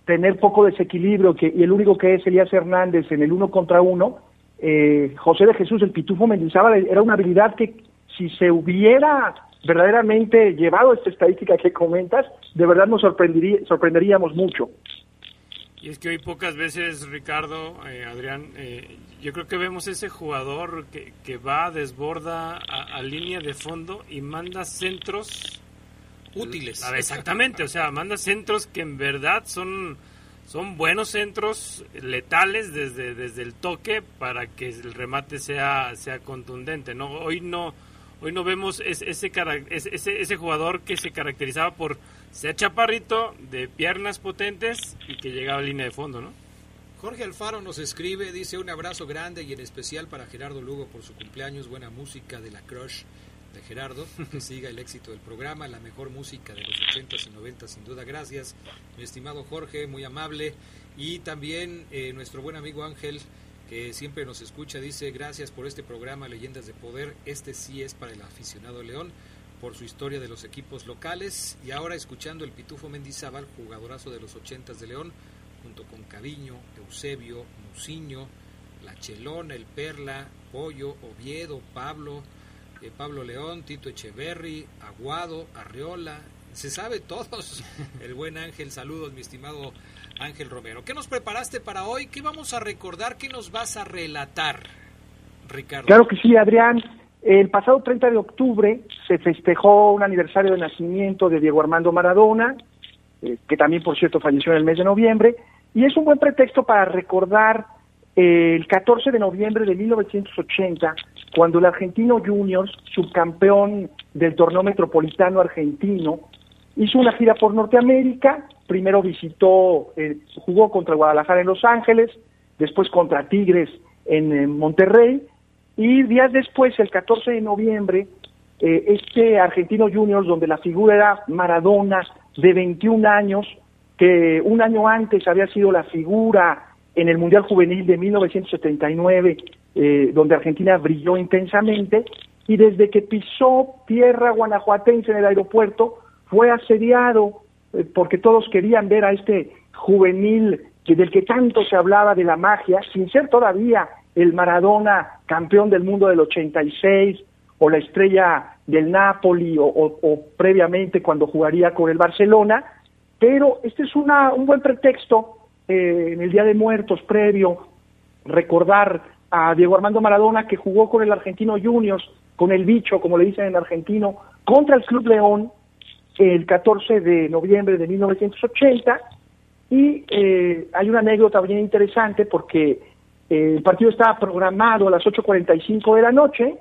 tener poco desequilibrio, que, y el único que es Elías Hernández en el uno contra uno, eh, José de Jesús, el Pitufo Mendizábal, era una habilidad que si se hubiera verdaderamente llevado esta estadística que comentas, de verdad nos sorprendería, sorprenderíamos mucho. Y es que hoy pocas veces, Ricardo, eh, Adrián, eh, yo creo que vemos ese jugador que, que va, desborda a, línea de fondo y manda centros Útiles. Exactamente, o sea, manda centros que en verdad son son buenos centros letales desde, desde el toque para que el remate sea, sea contundente. ¿no? Hoy no hoy no vemos ese, ese, ese, jugador que se caracterizaba por ser chaparrito, de piernas potentes y que llegaba a línea de fondo, ¿no? Jorge Alfaro nos escribe, dice un abrazo grande y en especial para Gerardo Lugo por su cumpleaños, buena música de la Crush de Gerardo, que siga el éxito del programa, la mejor música de los 80s y 90 sin duda, gracias, mi estimado Jorge, muy amable, y también eh, nuestro buen amigo Ángel, que siempre nos escucha, dice, gracias por este programa Leyendas de Poder, este sí es para el aficionado León, por su historia de los equipos locales, y ahora escuchando el Pitufo Mendizábal, jugadorazo de los 80s de León, junto con Caviño, Eusebio, Muciño, La Chelona, El Perla, Pollo, Oviedo, Pablo, eh, Pablo León, Tito Echeverry, Aguado, Arriola, se sabe todos. El buen Ángel, saludos, mi estimado Ángel Romero. ¿Qué nos preparaste para hoy? ¿Qué vamos a recordar? ¿Qué nos vas a relatar, Ricardo? Claro que sí, Adrián. El pasado 30 de octubre se festejó un aniversario de nacimiento de Diego Armando Maradona, eh, que también, por cierto, falleció en el mes de noviembre, y es un buen pretexto para recordar el 14 de noviembre de 1980, cuando el Argentino Juniors, subcampeón del torneo metropolitano argentino, hizo una gira por Norteamérica, primero visitó, eh, jugó contra Guadalajara en Los Ángeles, después contra Tigres en, Monterrey, y días después, el 14 de noviembre, eh, este Argentino Juniors, donde la figura era Maradona, de 21 años, que un año antes había sido la figura en el Mundial Juvenil de 1979, eh, donde Argentina brilló intensamente, y desde que pisó tierra guanajuatense en el aeropuerto, fue asediado eh, porque todos querían ver a este juvenil del que tanto se hablaba de la magia, sin ser todavía el Maradona campeón del mundo del 86 o la estrella del Napoli o, previamente cuando jugaría con el Barcelona, pero este es una, un buen pretexto eh, en el Día de Muertos previo, recordar a Diego Armando Maradona que jugó con el Argentino Juniors, con el bicho, como le dicen en argentino, contra el Club León el 14 de noviembre de 1980 y eh, hay una anécdota bien interesante porque el partido estaba programado a las 8.45 de la noche,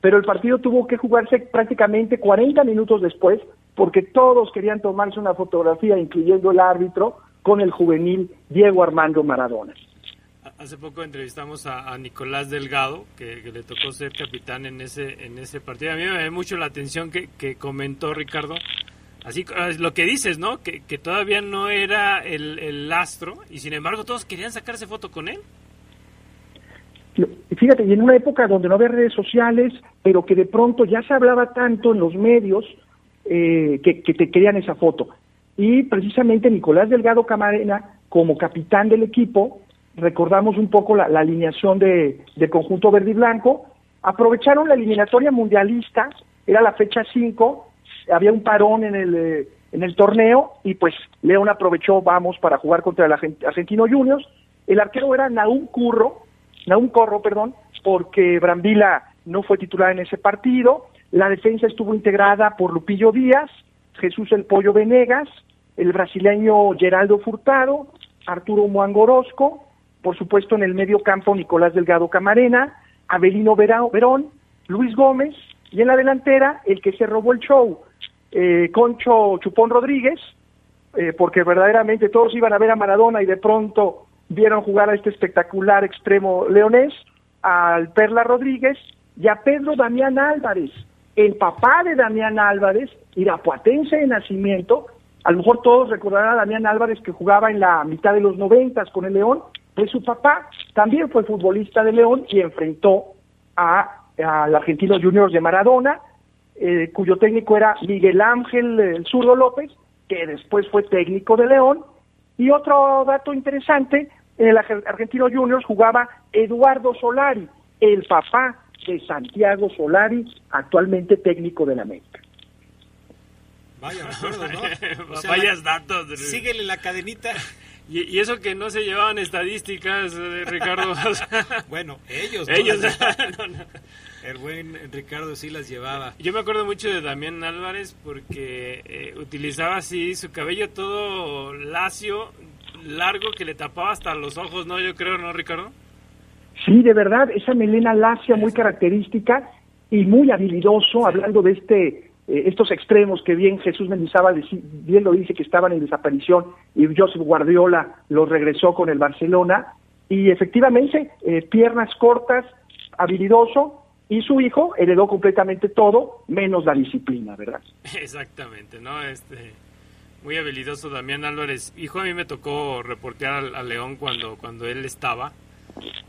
pero el partido tuvo que jugarse prácticamente 40 minutos después porque todos querían tomarse una fotografía, incluyendo el árbitro, con el juvenil Diego Armando Maradona. Hace poco entrevistamos a, Nicolás Delgado, que, le tocó ser capitán en ese en ese partido. A mí me da mucho la atención que, que comentó Ricardo, así lo que dices, ¿no? Que, que todavía no era el, el, astro y sin embargo todos querían sacarse foto con él. Fíjate, y en una época donde no había redes sociales, pero que de pronto ya se hablaba tanto en los medios eh, que, te querían esa foto y precisamente Nicolás Delgado Camarena, como capitán del equipo, recordamos un poco la, alineación de, del conjunto verde y blanco, aprovecharon la eliminatoria mundialista, era la fecha 5, había un parón en el, eh, en el torneo y pues León aprovechó, vamos, para jugar contra el Argentino Juniors. El arquero era Naum Curro, Naum Corro, perdón, porque Brambila no fue titular en ese partido. La defensa estuvo integrada por Lupillo Díaz, Jesús El Pollo Venegas, el brasileño Geraldo Furtado, Arturo Muangorosco, por supuesto en el medio campo Nicolás Delgado Camarena, Abelino Verón, Luis Gómez, y en la delantera el que se robó el show, eh, Concho Chupón Rodríguez, eh, porque verdaderamente todos iban a ver a Maradona y de pronto vieron jugar a este espectacular extremo leonés, al Perla Rodríguez y a Pedro Damián Álvarez, el papá de Damián Álvarez, irapuatense de nacimiento, a lo mejor todos recordarán a Damián Álvarez que jugaba en la mitad de los noventas con el León, pues su papá también fue futbolista de León y enfrentó a al argentino Juniors de Maradona, eh, cuyo técnico era Miguel Ángel el Zurdo López, que después fue técnico de León. Y otro dato interesante, en el argentino Juniors jugaba Eduardo Solari, el papá de Santiago Solari, actualmente técnico de la América. Vaya recuerdo, ¿no? Vayas datos. Síguele la cadenita. Y, eso que no se llevaban estadísticas, eh, Ricardo. bueno, ellos. Ellos. buen Ricardo sí las llevaba. Yo me acuerdo mucho de Damián Álvarez porque eh, utilizaba así su cabello todo lacio, largo, que le tapaba hasta los ojos, ¿no? Yo creo, ¿no, Ricardo? Sí, de verdad, esa melena lacia muy característica y muy habilidoso, hablando de este eh, estos extremos que bien Jesús Mendizábal bien lo dice que estaban en desaparición y Joseph Guardiola los regresó con el Barcelona y efectivamente eh, piernas cortas, habilidoso y su hijo heredó completamente todo menos la disciplina, ¿verdad? Exactamente, ¿no? Este muy habilidoso Damián Álvarez. Hijo, a mí me tocó reportear al, León cuando cuando él estaba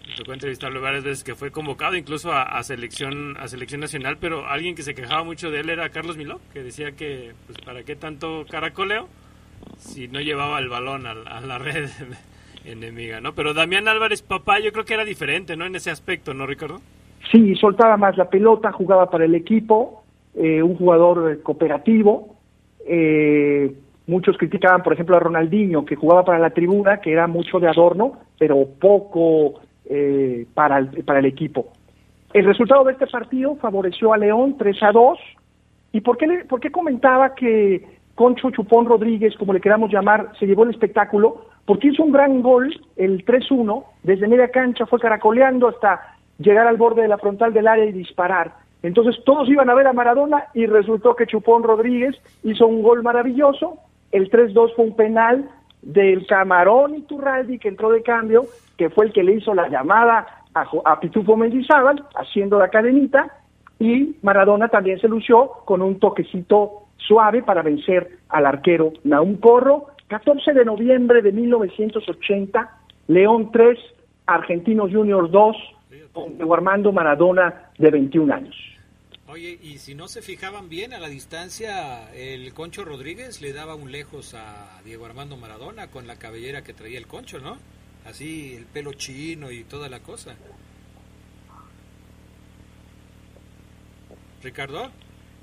me tocó entrevistarlo varias veces que fue convocado incluso a, selección a selección nacional, pero alguien que se quejaba mucho de él era Carlos Miló, que decía que pues para qué tanto caracoleo si no llevaba el balón a, la red enemiga, ¿no? Pero Damián Álvarez, papá, yo creo que era diferente, ¿no? En ese aspecto, ¿no, Ricardo? Sí, soltaba más la pelota, jugaba para el equipo, eh, un jugador eh, cooperativo. Eh, muchos criticaban, por ejemplo, a Ronaldinho, que jugaba para la tribuna, que era mucho de adorno, pero poco eh, para, el, para el equipo. El resultado de este partido favoreció a León 3 a 2. ¿Y por qué, le, por qué comentaba que Concho Chupón Rodríguez, como le queramos llamar, se llevó el espectáculo? Porque hizo un gran gol, el 3-1, desde media cancha fue caracoleando hasta llegar al borde de la frontal del área y disparar. Entonces todos iban a ver a Maradona y resultó que Chupón Rodríguez hizo un gol maravilloso. El 3-2 fue un penal del Camarón Iturraldi que entró de cambio, que fue el que le hizo la llamada a, Pitufo Mendizábal, haciendo la cadenita, y Maradona también se lució con un toquecito suave para vencer al arquero Naum Corro. 14 de noviembre de 1980, León 3, Argentinos Juniors 2, con Armando Maradona de 21 años. Oye, y si no se fijaban bien a la distancia, el Concho Rodríguez le daba un lejos a Diego Armando Maradona con la cabellera que traía el Concho, ¿no? Así, el pelo chino y toda la cosa. Ricardo.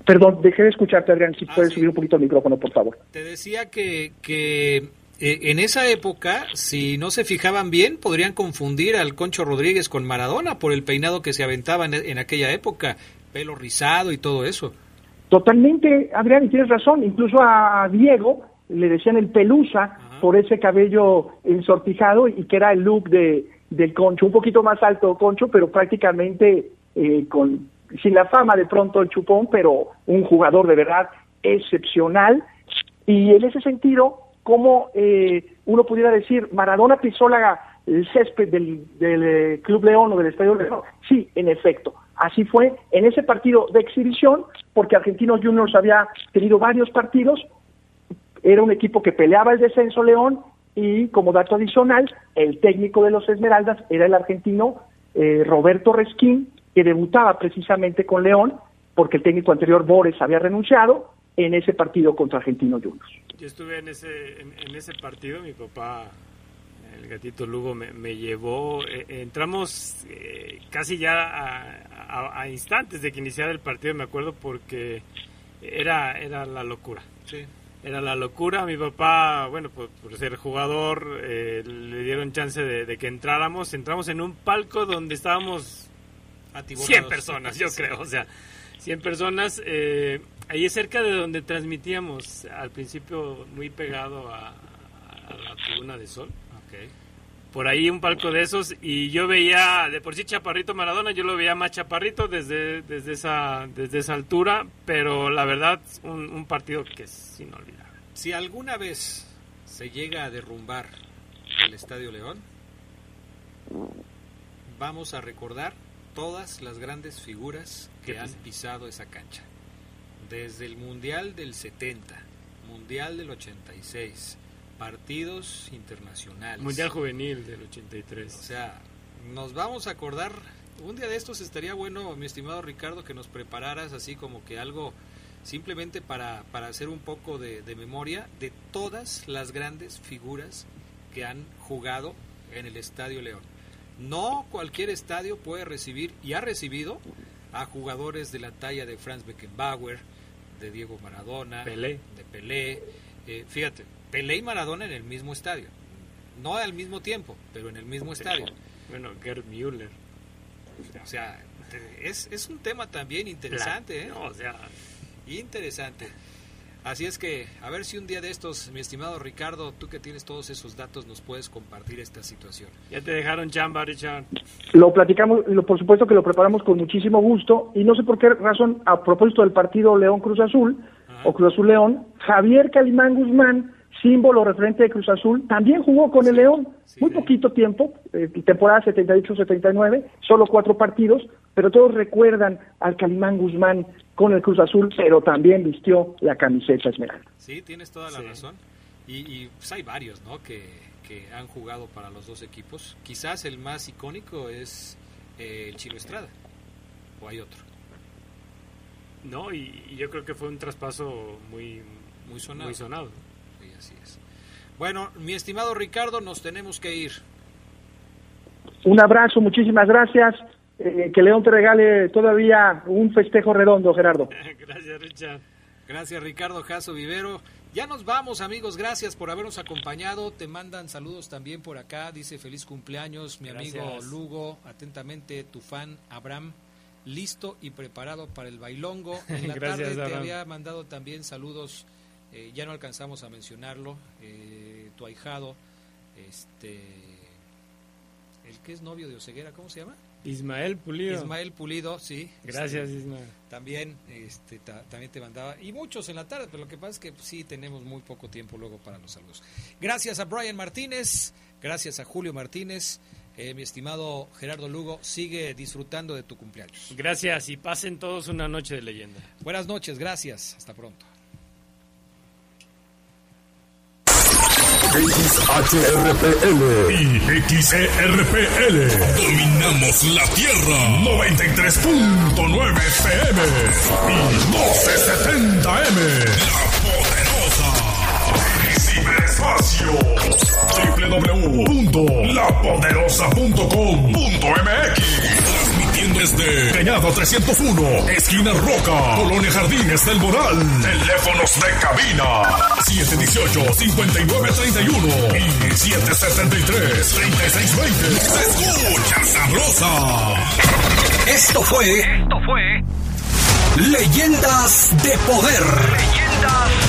Perdón, dejé de escucharte, Adrián. Si ah, puedes subir un poquito el micrófono, por favor. Te decía que, que eh, en esa época, si no se fijaban bien, podrían confundir al Concho Rodríguez con Maradona por el peinado que se aventaba en aquella época pelo rizado y todo eso. Totalmente, Adrián, y tienes razón. Incluso a Diego le decían el pelusa por ese cabello ensortijado y que era el look de, del Concho, un poquito más alto Concho, pero prácticamente eh, con sin la fama de pronto el chupón, pero un jugador de verdad excepcional. Y en ese sentido, como eh, uno pudiera decir, Maradona pisó la, el césped del, del eh, Club León o del Estadio León, sí, en efecto, Así fue en ese partido de exhibición, porque Argentinos Juniors había tenido varios partidos, era un equipo que peleaba el descenso León y como dato adicional, el técnico de los Esmeraldas era el argentino eh, Roberto Resquín, que debutaba precisamente con León, porque el técnico anterior Bores había renunciado en ese partido contra Argentinos Juniors. Yo estuve en ese, en ese partido, mi papá el gatito Lugo me, llevó, eh, entramos eh, casi ya a, instantes de que iniciara el partido, me acuerdo, porque era, era la locura. Era la locura, mi papá, bueno, por, ser jugador, eh, le dieron chance de, que entráramos. Entramos en un palco donde estábamos 100 personas, yo creo, o sea, 100 personas. ahí es cerca de donde transmitíamos, al principio muy pegado a, a la tribuna de sol. Por ahí un palco de esos y yo veía, de por sí Chaparrito Maradona, yo lo veía más Chaparrito desde, desde, esa, desde esa altura, pero la verdad un, un partido que es inolvidable. Si alguna vez se llega a derrumbar el Estadio León, vamos a recordar todas las grandes figuras que han pisado esa cancha. Desde el Mundial del 70, Mundial del 86, partidos internacionales. Mundial Juvenil del 83. O sea, nos vamos a acordar, un día de estos estaría bueno, mi estimado Ricardo, que nos prepararas así como que algo simplemente para, para hacer un poco de, de memoria de todas las grandes figuras que han jugado en el Estadio León. No cualquier estadio puede recibir y ha recibido a jugadores de la talla de Franz Beckenbauer, de Diego Maradona, Pelé. de Pelé. Eh, fíjate, Pelé y Maradona en el mismo estadio. No al mismo tiempo, pero en el mismo estadio. Bueno, Gerd Müller. O sea, es, es un tema también interesante, ¿eh? o sea, interesante. Así es que, a ver si un día de estos, mi estimado Ricardo, tú que tienes todos esos datos, nos puedes compartir esta situación. Ya te dejaron chamba, Richard. Lo platicamos, por supuesto que lo preparamos con muchísimo gusto, y no sé por qué razón, a propósito del partido León Cruz Azul, o Cruz Azul León, Javier Calimán Guzmán, símbolo referente de Cruz Azul, también jugó con el León, muy poquito tiempo, eh, temporada 78-79, solo cuatro partidos, pero todos recuerdan al Calimán Guzmán con el Cruz Azul, pero también vistió la camiseta esmeralda. Sí, tienes toda la razón. Y, pues hay varios, ¿no? Que, que, han jugado para los dos equipos. Quizás el más icónico es eh, el Chilo Estrada. ¿O hay otro? No, y, yo creo que fue un traspaso muy, muy sonado. Muy sonado. Sí, así es. Bueno, mi estimado Ricardo, nos tenemos que ir. Un abrazo, muchísimas gracias. Eh, que León te regale todavía un festejo redondo, Gerardo. Gracias, Richard. Gracias, Ricardo Jaso Vivero. Ya nos vamos, amigos. Gracias por habernos acompañado. Te mandan saludos también por acá. Dice feliz cumpleaños, mi amigo Lugo. Atentamente, tu fan Abraham. Listo y preparado para el bailongo. En la tarde te había mandado también saludos. Eh, ya no alcanzamos a mencionarlo. Eh, tu ahijado, este, el que es novio de Oseguera, ¿cómo se llama? Ismael Pulido. Ismael Pulido, sí. Gracias, Ismael. También, este, también te mandaba. Y muchos en la tarde, pero lo que pasa es que sí tenemos muy poco tiempo luego para los saludos. Gracias a Brian Martínez, gracias a Julio Martínez. Eh, mi estimado Gerardo Lugo, sigue disfrutando de tu cumpleaños. Gracias y pasen todos una noche de leyenda. Buenas noches, gracias. Hasta pronto. XHRPL y XERPL. Dominamos la Tierra. 93.9 FM y 1270M. La Poderosa. Ciberespacio. www.lapoderosa.com.mx desde Peñado 301, esquina Roca, Colonia Jardines del Moral. Teléfonos de cabina 718-5931 y 773-3620. Se escucha sabrosa. Esto fue. Esto fue. Leyendas de Poder. Leyendas de Poder.